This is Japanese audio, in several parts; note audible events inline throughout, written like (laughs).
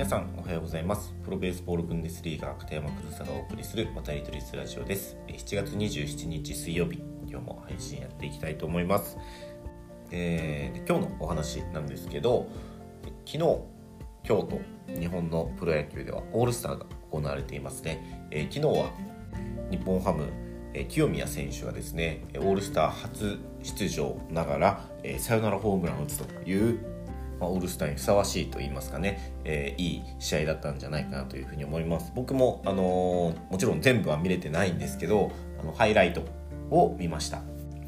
皆さんおはようございます。プロベースボールブンデスリーガー片山和沙がお送りする渡り鳥スラジオです。7月27日水曜日。今日も配信やっていきたいと思います。えー、今日のお話なんですけど昨日京都日本のプロ野球ではオールスターが行われていますね、えー、昨日は日本ハム清宮選手がですねオールスター初出場ながらサヨナラホームランを打つというまあ、オールスターにふさわしいと言いますかね、えー、いい試合だったんじゃないかなというふうに思います。僕も、あのー、もちろん全部は見れてないんですけどあのハイライトを見ました。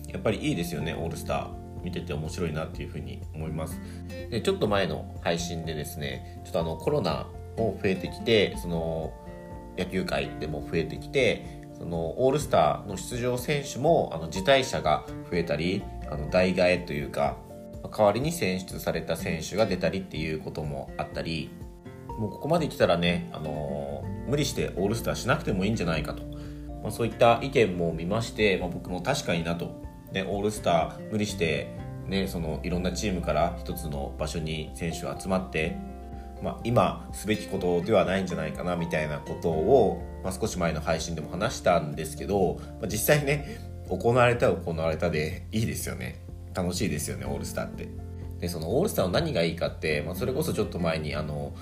やっぱりいいですよねオールスター。見てて面白いなっていうふうに思います。でちょっと前の配信でですねちょっとあのコロナも増えてきてその野球界でも増えてきてそのオールスターの出場選手もあの辞退者が増えたりあの代替えというか代わりに選出された選手が出たりっていうこともあったりもうここまで来たらね、あのー、無理してオールスターしなくてもいいんじゃないかと、まあ、そういった意見も見まして、まあ、僕も確かになと、ね、オールスター無理して、ね、そのいろんなチームから一つの場所に選手が集まって、まあ、今すべきことではないんじゃないかなみたいなことを、まあ、少し前の配信でも話したんですけど、まあ、実際ね行われたら行われたでいいですよね。楽しいですよねオールスターって。でそのオールスターの何がいいかって、まあ、それこそちょっと前にあの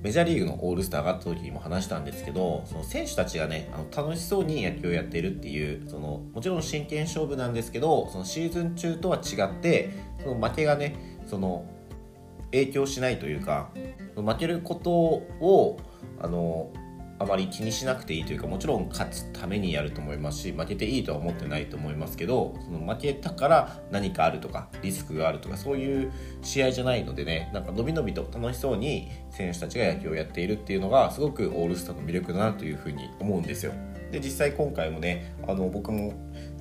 メジャーリーグのオールスター上がった時にも話したんですけどその選手たちがねあの楽しそうに野球をやっているっていうそのもちろん真剣勝負なんですけどそのシーズン中とは違ってその負けがねその影響しないというか負けることをあのあまり気にしなくていいというかもちろん勝つためにやると思いますし負けていいとは思ってないと思いますけどその負けたから何かあるとかリスクがあるとかそういう試合じゃないのでねなんかのびのびと楽しそうに選手たちが野球をやっているっていうのがすごくオールスターの魅力だなというふうに思うんですよ。で実際今回もねあの僕も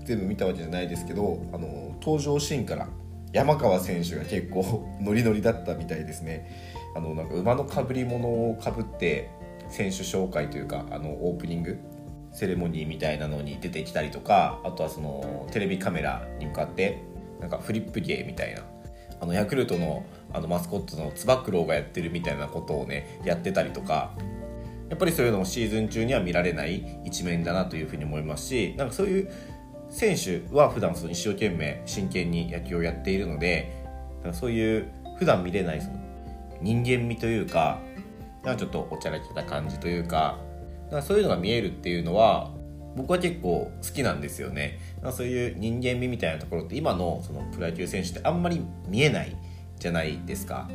全部見たわけじゃないですけどあの登場シーンから山川選手が結構ノリノリだったみたいですね。あのなんか馬のかぶり物をかぶって選手紹介というかあのオープニングセレモニーみたいなのに出てきたりとかあとはそのテレビカメラに向かってなんかフリップ芸みたいなあのヤクルトのあのマスコットのつば九郎がやってるみたいなことをねやってたりとかやっぱりそういうのもシーズン中には見られない一面だなというふうに思いますしなんかそういう選手は普段その一生懸命真剣に野球をやっているのでそういう普段見れないその人間味というかなんかちょっとおちゃらけた感じというかかそういうのが見えるっていうのは僕は結構好きなんですよね。そういう人間味みたいなところって今のそのプロ野球選手ってあんまり見えないじゃないですか。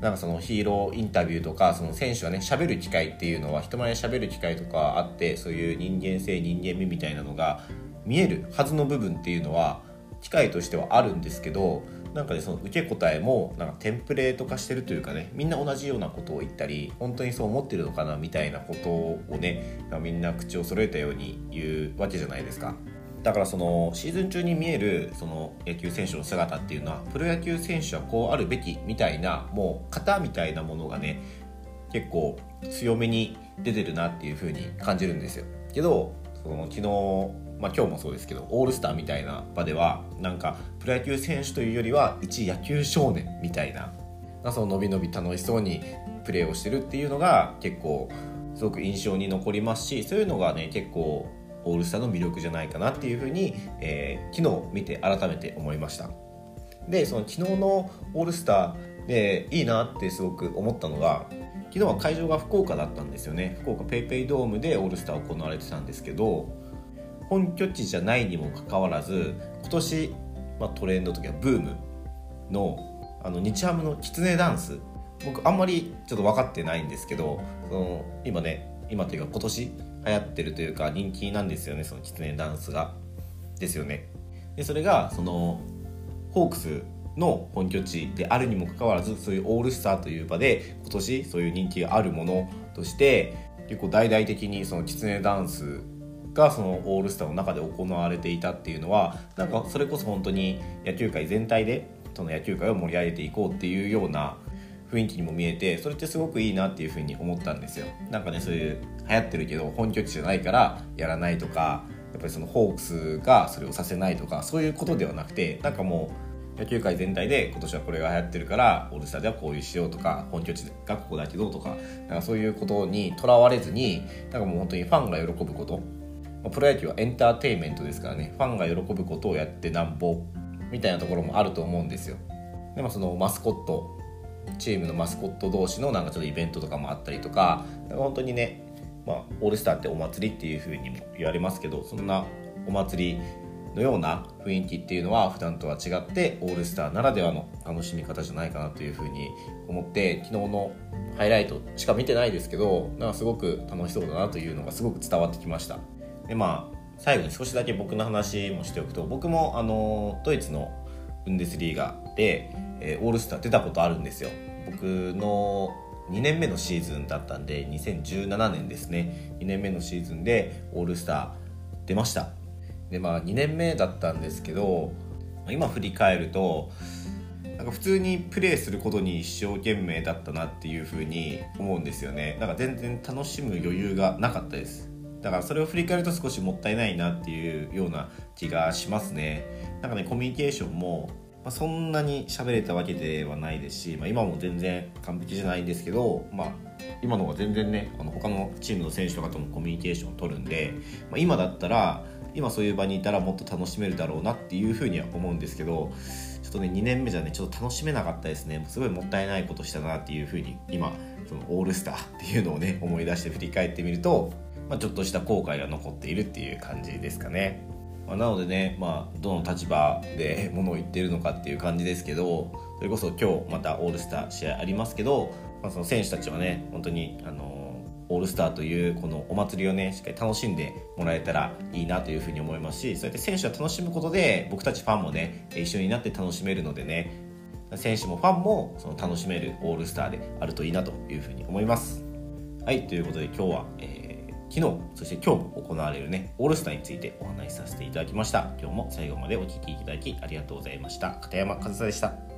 なんかそのヒーローインタビューとかその選手がね喋る機会っていうのは人前で喋る機会とかあってそういう人間性人間味みたいなのが見えるはずの部分っていうのは機会としてはあるんですけどなんかねその受け答えもなんかテンプレート化してるというかねみんな同じようなことを言ったり本当にそう思ってるのかなみたいなことをねみんな口を揃えたように言うわけじゃないですか。だからそのシーズン中に見えるその野球選手の姿っていうのはプロ野球選手はこうあるべきみたいなもう型みたいなものがね結構強めに出てるなっていう風に感じるんですよ。けどその昨日まあ、今日もそうですけどオールスターみたいな場ではなんかプロ野球選手というよりは一野球少年みたいなその伸び伸び楽しそうにプレーをしてるっていうのが結構すごく印象に残りますしそういうのがね結構オールスターの魅力じゃないかなっていうふうに、えー、昨日見て改めて思いました。でその昨日のオールスターでいいなってすごく思ったのが昨日は会場が福岡だったんですよね。福岡 PayPay ドームでオールスター行われてたんですけど本拠地じゃないにもかかわらず今年、まあ、トレンド時はブームのあの日ハムのキツネダンス僕あんまりちょっと分かってないんですけどその今ね今というか今年流行ってるというか人気なんですよねそのキツネダンスが。ですよね。でそれがそのホークスの本拠地であるにもかかわらずそういうオールスターという場で今年そういう人気があるものとして結構大々的にそのキツネダンスがそのオールスターの中で行われていたっていうのはなんかそれこそ本当に野球界全体でその野球界を盛り上げていこうっていうような雰囲気にも見えてそれってすごくいいなっていうふうに思ったんですよ。なんかねそういう流行ってるけど本拠地じゃないからやらないとかやっぱりそのホークスがそれをさせないとかそういうことではなくてなんかもう野球界全体で今年はこれが流行ってるからオールスターではこういうしようとか本拠地がここだけどとかなんかそういうことにとらわれずになんかもう本当にファンが喜ぶことプロ野球はエンターテインメントですからね。ファンが喜ぶことをやってなんぼ。みたいなところもあると思うんですよ。でもそのマスコット。チームのマスコット同士のなんかちょっとイベントとかもあったりとか。本当にね、まあ、オールスターってお祭りっていう風にも言われますけどそんなお祭りのような雰囲気っていうのは普段とは違ってオールスターならではの楽しみ方じゃないかなというふうに思って昨日のハイライトしか見てないですけどなんかすごく楽しそうだなというのがすごく伝わってきました。でまあ最後に少しだけ僕の話もしておくと僕もあのドイツのブンデスリーガで、えー、オールスター出たことあるんですよ。僕の2年目のシーズンだったんで2017年ですね。2年目のシーズンでオールスター出ました。でまあ2年目だったんですけど今振り返るとなんか普通にプレーすることに一生懸命だったなっていうふうに思うんですよね。なんか全然楽しむ余裕がなかったです。だからそれを振り返ると少しもったいないなっていうような気がしますね。なんかねコミュニケーションも、まあ、そんなに喋れたわけではないですし、まあ、今も全然完璧じゃないんですけど、まあ、今の方が全然ねあの他のチームの選手とかともコミュニケーションを取るんで、まあ、今だったら今そういう場にいたらもっと楽しめるだろうなっていうふうには思うんですけどちょっとね2年目じゃねちょっと楽しめなかったですね。すごいもったいないことしたなっていうふうに今そのオールスターっていうのをね思い出して振り返ってみると、まあ、ちょっとした後悔が残っているっていう感じですかね。まあ、なのでね、まあ、どの立場で (laughs) ものを言ってるのかっていう感じですけどそれこそ今日またオールスター試合ありますけど、まあ、その選手たちはね本当にあのオールスターというこのお祭りをねしっかり楽しんでもらえたらいいなというふうに思いますしそうやって選手が楽しむことで僕たちファンもね一緒になって楽しめるのでね選手もファンもその楽しめるオールスターであるといいなというふうに思います。はいということで今日は、えー、昨日そして今日も行われるねオールスターについてお話しさせていただきました。今日も最後までお聴きいただきありがとうございました。片山和沙でした。